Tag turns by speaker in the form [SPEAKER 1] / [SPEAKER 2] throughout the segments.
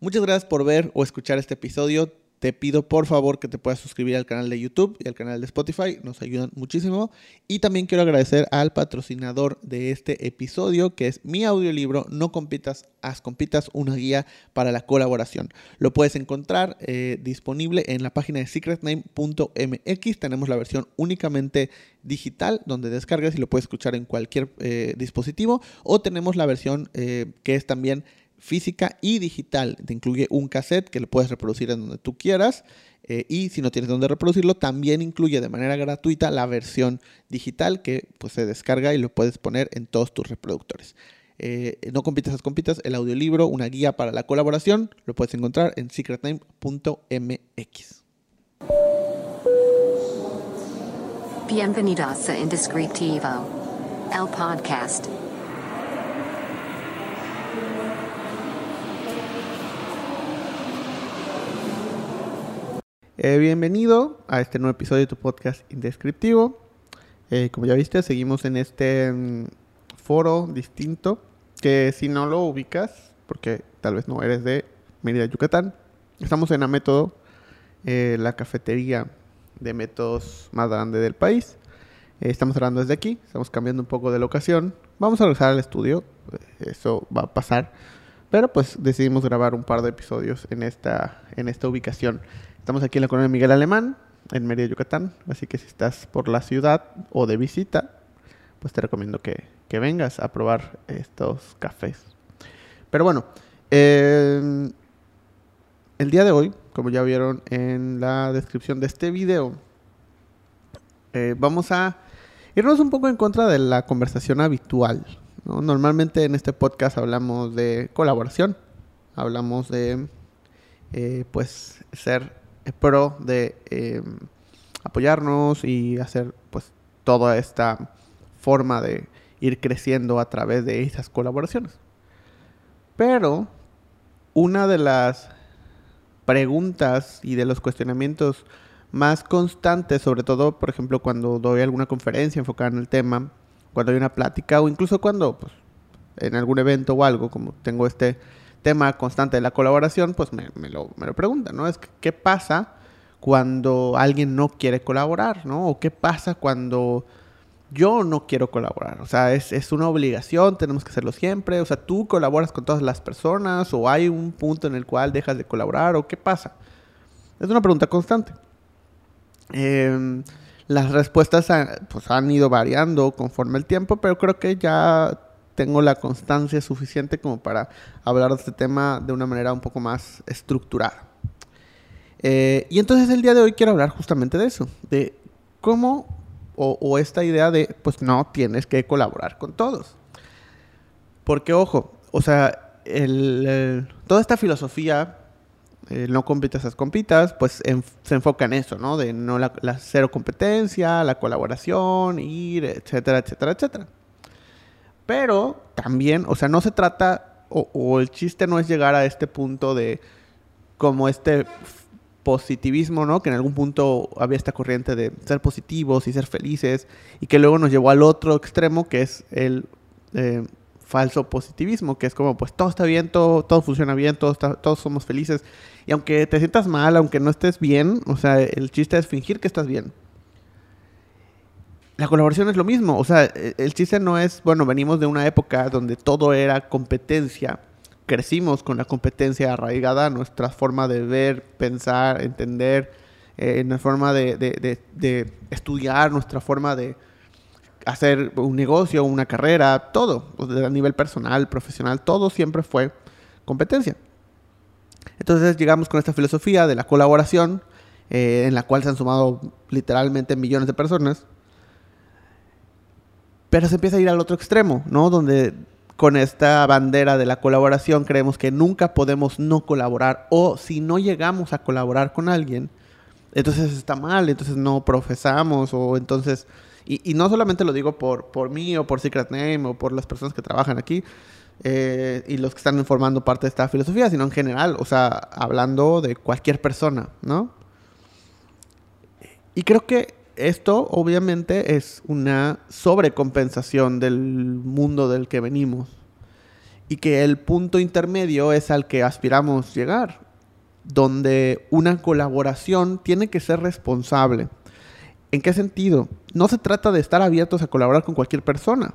[SPEAKER 1] Muchas gracias por ver o escuchar este episodio te pido por favor que te puedas suscribir al canal de YouTube y al canal de Spotify, nos ayudan muchísimo. Y también quiero agradecer al patrocinador de este episodio, que es mi audiolibro No compitas, haz compitas, una guía para la colaboración. Lo puedes encontrar eh, disponible en la página de secretname.mx. Tenemos la versión únicamente digital, donde descargas y lo puedes escuchar en cualquier eh, dispositivo. O tenemos la versión eh, que es también física y digital. Te incluye un cassette que lo puedes reproducir en donde tú quieras. Eh, y si no tienes donde reproducirlo, también incluye de manera gratuita la versión digital que pues, se descarga y lo puedes poner en todos tus reproductores. Eh, no compitas, las compitas, el audiolibro, una guía para la colaboración, lo puedes encontrar en secretname.mx.
[SPEAKER 2] Bienvenidos a Indescriptivo, el podcast.
[SPEAKER 1] Eh, bienvenido a este nuevo episodio de tu podcast Indescriptivo. Eh, como ya viste, seguimos en este mm, foro distinto que si no lo ubicas, porque tal vez no eres de Mérida, Yucatán, estamos en Amétodo, eh, la cafetería de métodos más grande del país. estamos hablando desde aquí, estamos cambiando un poco de locación. Vamos a regresar al estudio, eso va a pasar. Pero pues decidimos grabar un par de episodios en esta, en esta ubicación. Estamos aquí en la colonia Miguel Alemán, en Mérida, Yucatán. Así que si estás por la ciudad o de visita, pues te recomiendo que, vengas a probar estos cafés. Pero bueno, eh, el día de hoy, como ya vieron en la descripción de este video, eh, vamos a irnos un poco en contra de la conversación habitual. Normalmente en este podcast hablamos de colaboración, hablamos de eh, pues ser pro de em, apoyarnos y hacer pues toda esta forma de ir creciendo a través de esas colaboraciones. Pero una de las preguntas y de los cuestionamientos más constantes, sobre todo, por ejemplo, cuando doy alguna conferencia enfocada en el tema, cuando hay una plática o incluso cuando pues, en algún evento o algo, como tengo este tema constante de la colaboración, pues me, lo, me lo preguntan, ¿no? Es que, ¿qué pasa cuando alguien no quiere colaborar, ¿no? O qué pasa cuando yo no quiero colaborar. O sea, es, es, una obligación, tenemos que hacerlo siempre. O sea, tú colaboras con todas las personas o hay un punto en el cual dejas de colaborar o qué pasa. Es una pregunta constante. Em, las respuestas pues, han ido variando conforme el tiempo, pero creo que ya tengo la constancia suficiente como para hablar de este tema de una manera un poco más estructurada. Eh, y entonces el día de hoy quiero hablar justamente de eso, de cómo o, esta idea de, pues no tienes que colaborar con todos. Porque ojo, o sea, toda esta filosofía, no compitas, esas compitas, pues se enfoca en eso, ¿no? De no la, cero competencia, la colaboración, ir, etcétera, etcétera, etcétera. Pero también, o sea, no se trata, o, el chiste no es llegar a este punto de como este positivismo, ¿no? Que en algún punto había esta corriente de ser positivos y ser felices y que luego nos llevó al otro extremo que es el eh, falso positivismo, que es como pues todo está bien, todo, todo funciona bien, todos, todos somos felices y aunque te sientas mal, aunque no estés bien, o sea, el chiste es fingir que estás bien. La colaboración es lo mismo, o sea, e, el chiste no es, bueno, venimos de una época donde todo era competencia. Crecimos con la competencia arraigada, nuestra forma de ver, pensar, entender, eh, nuestra forma de, estudiar, nuestra forma de hacer un negocio, una carrera, todo, a nivel personal, profesional, todo siempre fue competencia. Entonces llegamos con esta filosofía de la colaboración, eh, en la cual se han sumado literalmente millones de personas, pero se empieza a ir al otro extremo, ¿no? Donde con esta bandera de la colaboración creemos que nunca podemos no colaborar o si no llegamos a colaborar con alguien, entonces está mal, entonces no profesamos o entonces... Y, no solamente lo digo por, por mí o por Secret Name o por las personas que trabajan aquí eh, y los que están formando parte de esta filosofía, sino en general, o sea, hablando de cualquier persona, ¿no? Y creo que esto obviamente es una sobrecompensación del mundo del que venimos. y que el punto intermedio es al que aspiramos llegar, donde una colaboración tiene que ser responsable. ¿En qué sentido? No se trata de estar abiertos a colaborar con cualquier persona.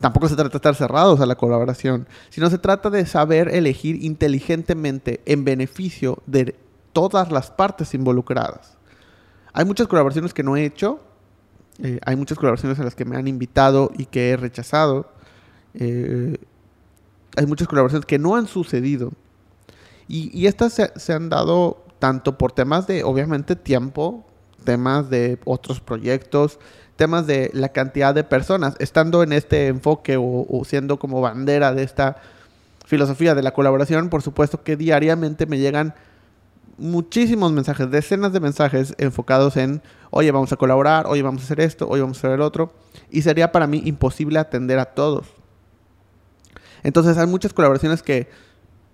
[SPEAKER 1] Tampoco se trata de estar cerrados a la colaboración, sino se trata de saber elegir inteligentemente en beneficio de todas las partes involucradas. Hay muchas colaboraciones que no he hecho, eh, hay muchas colaboraciones a las que me han invitado y que he rechazado. Eh, hay muchas colaboraciones que no han sucedido. Y, estas se, se, han dado tanto por temas de, obviamente, tiempo, temas de otros proyectos, temas de la cantidad de personas, estando en este enfoque o, siendo como bandera de esta filosofía de la colaboración, por supuesto que diariamente me llegan muchísimos mensajes, decenas de mensajes enfocados en, oye, vamos a colaborar, oye, vamos a hacer esto, oye, vamos a hacer el otro, y sería para mí imposible atender a todos. Entonces hay muchas colaboraciones que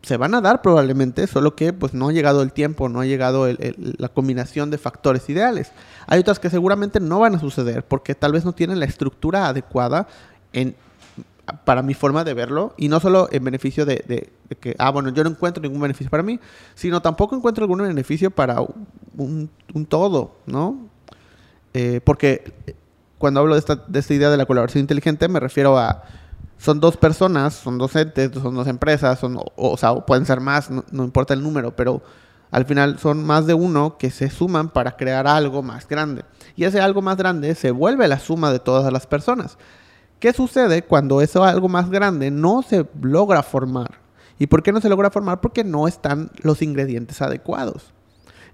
[SPEAKER 1] se van a dar probablemente, solo que pues no ha llegado el tiempo, no ha llegado la combinación de factores ideales. Hay otras que seguramente no van a suceder porque tal vez no tienen la estructura adecuada en, para mi forma de verlo y no solo en beneficio de, que, ah, bueno, yo no encuentro ningún beneficio para mí, sino tampoco encuentro algún beneficio para un, todo, ¿no? Eh, porque cuando hablo de esta, de esta idea de la colaboración inteligente me refiero a son dos personas, son dos entes, son dos empresas, son, o, sea, pueden ser más, no, importa el número, pero al final son más de uno que se suman para crear algo más grande. Y ese algo más grande se vuelve la suma de todas las personas. ¿Qué sucede cuando eso algo más grande no se logra formar? ¿Y por qué no se logra formar? Porque no están los ingredientes adecuados.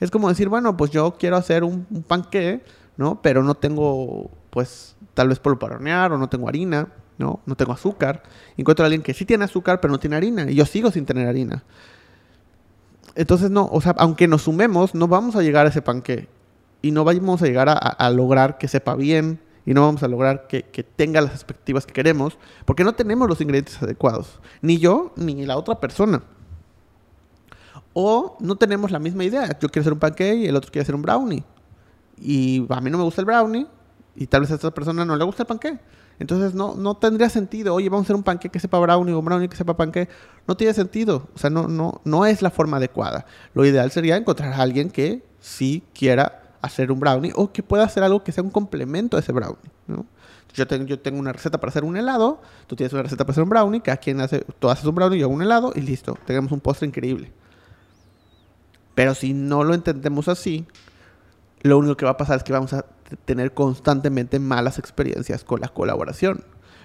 [SPEAKER 1] Es como decir, bueno, pues yo quiero hacer un, un panqué, ¿no? Pero no tengo, pues, tal vez polvo para hornear o no tengo harina ¿no? No tengo azúcar. Encuentro a alguien que sí tiene azúcar, pero no tiene harina. Y yo sigo sin tener harina. Entonces, no, o sea, aunque nos sumemos, no vamos a llegar a ese panque. Y no vamos a llegar a, lograr que sepa bien. Y no vamos a lograr que, que, tenga las expectativas que queremos. Porque no tenemos los ingredientes adecuados. Ni yo, ni la otra persona. O no tenemos la misma idea. Yo quiero hacer un pancake y el otro quiere hacer un brownie. Y a mí no me gusta el brownie. Y tal vez a esta persona no le gusta el pancake. Entonces no, no tendría sentido, oye, vamos a hacer un panque que sepa brownie o un brownie que sepa panque. No tiene sentido. O sea, no, no, no es la forma adecuada. Lo ideal sería encontrar a alguien que sí quiera hacer un brownie o que pueda hacer algo que sea un complemento a ese brownie. Yo, tengo, yo tengo una receta para hacer un helado, tú tienes una receta para hacer un brownie, cada quien hace, tú haces un brownie, yo hago un helado y listo, tenemos un postre increíble. Pero si no lo entendemos así, lo único que va a pasar es que vamos a tener constantemente malas experiencias con la colaboración.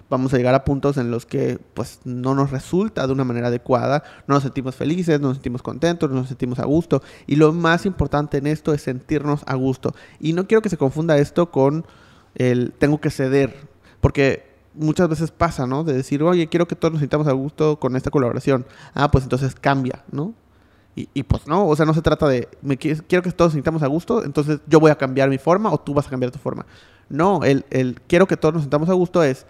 [SPEAKER 1] Vamos a llegar a puntos en los que pues no nos resulta de una manera adecuada, no nos sentimos felices, no nos sentimos contentos, no nos sentimos a gusto. Y lo más importante en esto es sentirnos a gusto. Y no quiero que se confunda esto con el tengo que ceder, porque muchas veces pasa, ¿no? De decir, oye, quiero que todos nos sintamos a gusto con esta colaboración. Ah, pues entonces cambia, ¿no? Y, pues no, o sea, no se trata de, quiero que todos nos sintamos a gusto, entonces yo voy a cambiar mi forma o tú vas a cambiar tu forma. No, el, el quiero que todos nos sintamos a gusto es,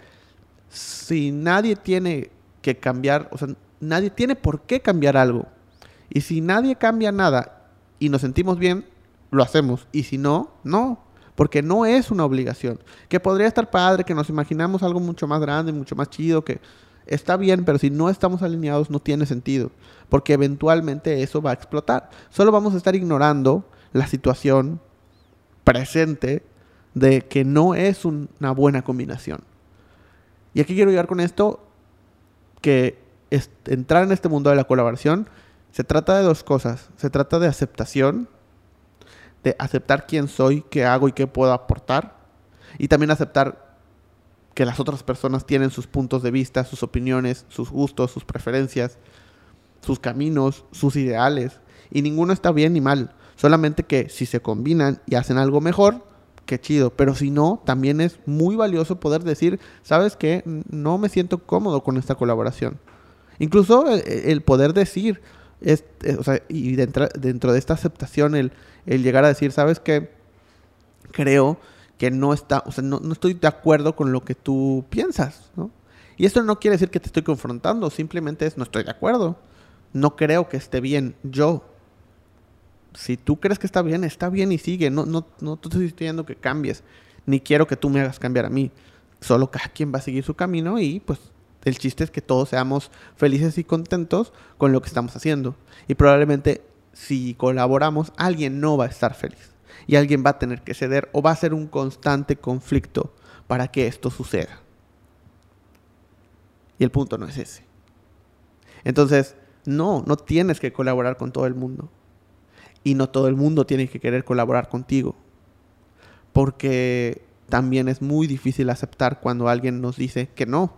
[SPEAKER 1] si nadie tiene que cambiar, o sea, nadie tiene por qué cambiar algo. Y si nadie cambia nada y nos sentimos bien, lo hacemos. Y si no, no. Porque no es una obligación. Que podría estar padre, que nos imaginamos algo mucho más grande, mucho más chido, que está bien, pero si no estamos alineados no tiene sentido, porque eventualmente eso va a explotar. Solo vamos a estar ignorando la situación presente de que no es una buena combinación. Y aquí quiero llegar con esto, que entrar en este mundo de la colaboración se trata de dos cosas. Se trata de aceptación, de aceptar quién soy, qué hago y qué puedo aportar. Y también aceptar que las otras personas tienen sus puntos de vista, sus opiniones, sus gustos, sus preferencias, sus caminos, sus ideales. Y ninguno está bien ni mal. Solamente que si se combinan y hacen algo mejor, qué chido. Pero si no, también es muy valioso poder decir, ¿sabes qué? No me siento cómodo con esta colaboración. Incluso el, poder decir, es, eh, o sea, y dentro, dentro, de esta aceptación, el, el llegar a decir, ¿sabes qué? Creo que no está, o sea, no, estoy de acuerdo con lo que tú piensas, ¿no? Y esto no quiere decir que te estoy confrontando, simplemente es no estoy de acuerdo. No creo que esté bien yo. Si tú crees que está bien, está bien y sigue. No, no, no te estoy diciendo que cambies, ni quiero que tú me hagas cambiar a mí. Solo cada quien va a seguir su camino y pues El chiste es que todos seamos felices y contentos con lo que estamos haciendo. Y probablemente si colaboramos, alguien no va a estar feliz. Y alguien va a tener que ceder o va a ser un constante conflicto para que esto suceda. Y el punto no es ese. Entonces, no, no tienes que colaborar con todo el mundo. Y no todo el mundo tiene que querer colaborar contigo. Porque también es muy difícil aceptar cuando alguien nos dice que no.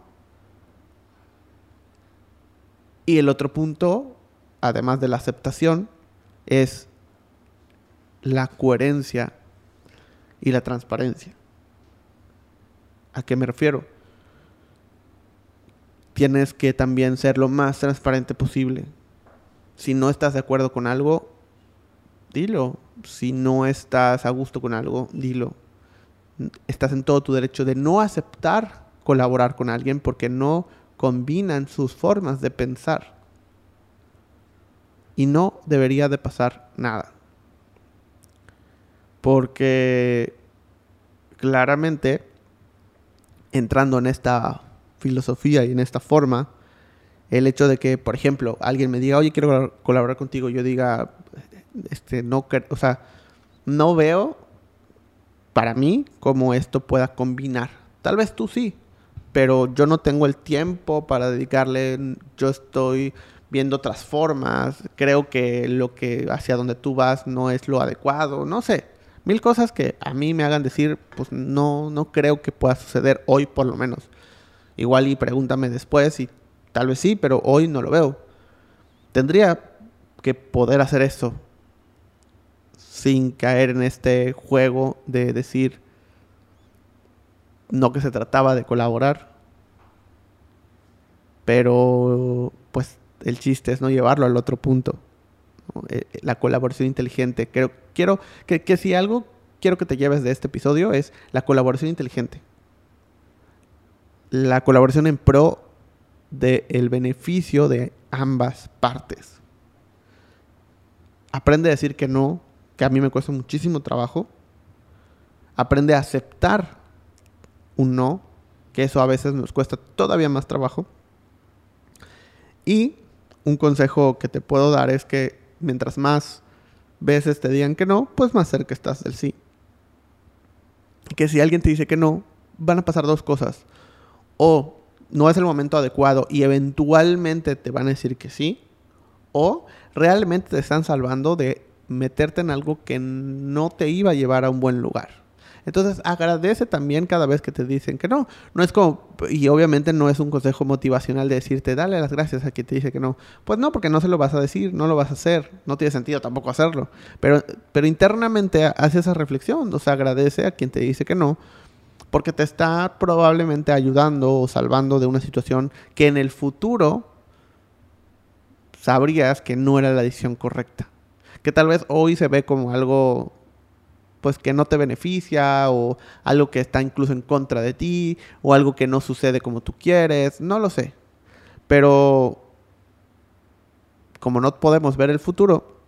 [SPEAKER 1] Y el otro punto, además de la aceptación, es la coherencia y la transparencia. ¿A qué me refiero? Tienes que también ser lo más transparente posible. Si no estás de acuerdo con algo, dilo. Si no estás a gusto con algo, dilo. Estás en todo tu derecho de no aceptar colaborar con alguien porque no combinan sus formas de pensar. Y no debería de pasar nada. Porque claramente, entrando en esta filosofía y en esta forma, el hecho de que, por ejemplo, alguien me diga, oye, quiero colaborar contigo, yo diga, este, no, o sea, no veo para mí cómo esto pueda combinar. Tal vez tú sí, pero yo no tengo el tiempo para dedicarle, yo estoy viendo otras formas, creo que lo que hacia donde tú vas no es lo adecuado, no sé, mil cosas que a mí me hagan decir, pues no, no creo que pueda suceder hoy por lo menos. Igual y pregúntame después y tal vez sí, pero hoy no lo veo. Tendría que poder hacer eso sin caer en este juego de decir no que se trataba de colaborar, pero pues el chiste es no llevarlo al otro punto. Eh, eh, la colaboración inteligente. Creo, quiero que, que si algo quiero que te lleves de este episodio es la colaboración inteligente. La colaboración en pro del beneficio de ambas partes. Aprende a decir que no, que a mí me cuesta muchísimo trabajo. Aprende a aceptar un no, que eso a veces nos cuesta todavía más trabajo. Y un consejo que te puedo dar es que mientras más veces te digan que no, pues más cerca estás del sí. Que si alguien te dice que no, van a pasar dos cosas. O no es el momento adecuado y eventualmente te van a decir que sí. O realmente te están salvando de meterte en algo que no te iba a llevar a un buen lugar. Entonces agradece también cada vez que te dicen que no. No es como, y obviamente no es un consejo motivacional de decirte, dale las gracias a quien te dice que no. Pues no, porque no se lo vas a decir, no lo vas a hacer, no tiene sentido tampoco hacerlo. Pero, pero internamente hace esa reflexión, o sea, agradece a quien te dice que no, porque te está probablemente ayudando o salvando de una situación que en el futuro sabrías que no era la decisión correcta. Que tal vez hoy se ve como algo pues que no te beneficia o algo que está incluso en contra de ti o algo que no sucede como tú quieres, no lo sé. Pero como no podemos ver el futuro,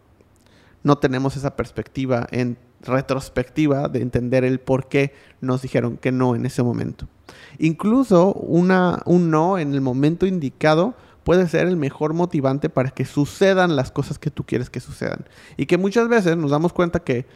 [SPEAKER 1] no tenemos esa perspectiva en retrospectiva de entender el por qué nos dijeron que no en ese momento. Incluso una, un no en el momento indicado puede ser el mejor motivante para que sucedan las cosas que tú quieres que sucedan. Y que muchas veces nos damos cuenta que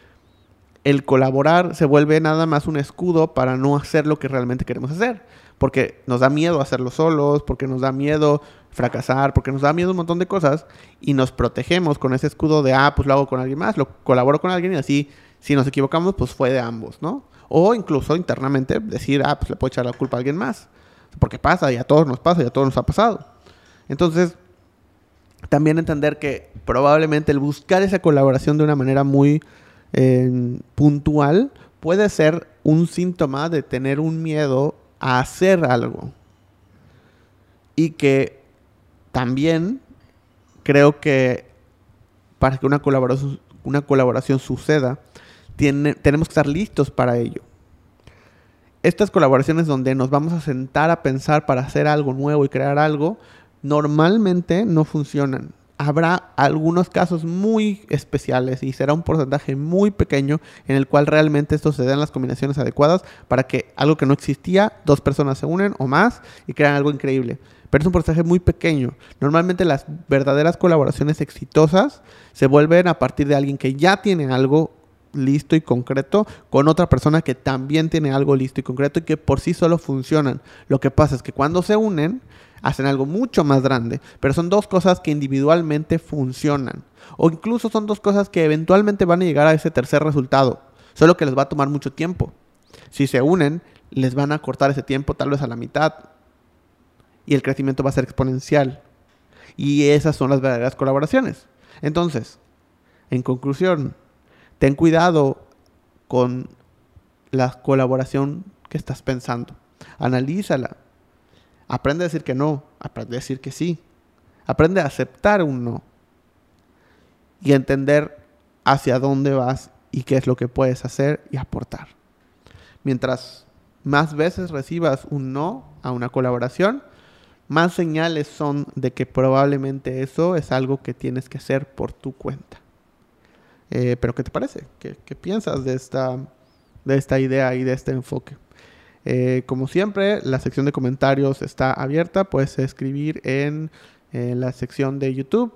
[SPEAKER 1] el colaborar se vuelve nada más un escudo para no hacer lo que realmente queremos hacer. Porque nos da miedo hacerlo solos, porque nos da miedo fracasar, porque nos da miedo un montón de cosas y nos protegemos con ese escudo de, ah, pues lo hago con alguien más, lo colaboro con alguien y así, si nos equivocamos, pues fue de ambos, ¿no? O incluso internamente decir, ah, pues le puedo echar la culpa a alguien más. Porque pasa y a todos nos pasa y a todos nos ha pasado. Entonces, también entender que probablemente el buscar esa colaboración de una manera muy puntual puede ser un síntoma de tener un miedo a hacer algo. Y que también creo que para que una colaboración, una colaboración suceda, tiene, tenemos que estar listos para ello. Estas colaboraciones donde nos vamos a sentar a pensar para hacer algo nuevo y crear algo, normalmente no funcionan habrá algunos casos muy especiales y será un porcentaje muy pequeño en el cual realmente esto se den las combinaciones adecuadas para que algo que no existía, dos personas se unen o más y crean algo increíble. pero es un porcentaje muy pequeño. Normalmente las verdaderas colaboraciones exitosas se vuelven a partir de alguien que ya tiene algo listo y concreto con otra persona que también tiene algo listo y concreto y que por sí solo funcionan. Lo que pasa es que cuando se unen, hacen algo mucho más grande, pero son dos cosas que individualmente funcionan. O incluso son dos cosas que eventualmente van a llegar a ese tercer resultado, solo que les va a tomar mucho tiempo. Si se unen, les van a cortar ese tiempo tal vez a la mitad y el crecimiento va a ser exponencial. Y esas son las verdaderas colaboraciones. Entonces, en conclusión, ten cuidado con la colaboración que estás pensando. Analízala. Aprende a decir que no, aprende a decir que sí. Aprende a aceptar un no. Y entender hacia dónde vas y qué es lo que puedes hacer y aportar. Mientras más veces recibas un no a una colaboración, más señales son de que probablemente eso es algo que tienes que hacer por tu cuenta. Eh, pero ¿qué te parece? ¿Qué, piensas de esta, de esta idea y de este enfoque? Eh, como siempre, la sección de comentarios está abierta. Puedes escribir en, la sección de YouTube.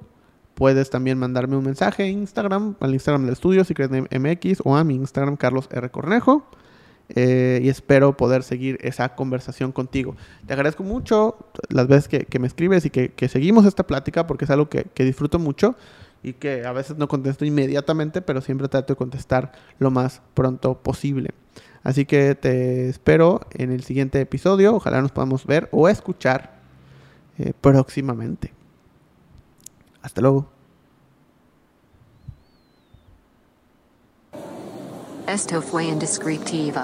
[SPEAKER 1] Puedes también mandarme un mensaje en Instagram, al Instagram del estudio, MX, o a mi Instagram, Carlos R. Cornejo. Eh, y espero poder seguir esa conversación contigo. Te agradezco mucho las veces que, me escribes y que, seguimos esta plática porque es algo que, disfruto mucho y que a veces no contesto inmediatamente, pero siempre trato de contestar lo más pronto posible. Así que te espero en el siguiente episodio. Ojalá nos podamos ver o escuchar eh, próximamente. Hasta luego.
[SPEAKER 2] Esto fue Indescriptivo.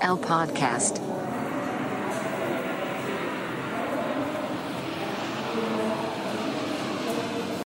[SPEAKER 2] El podcast.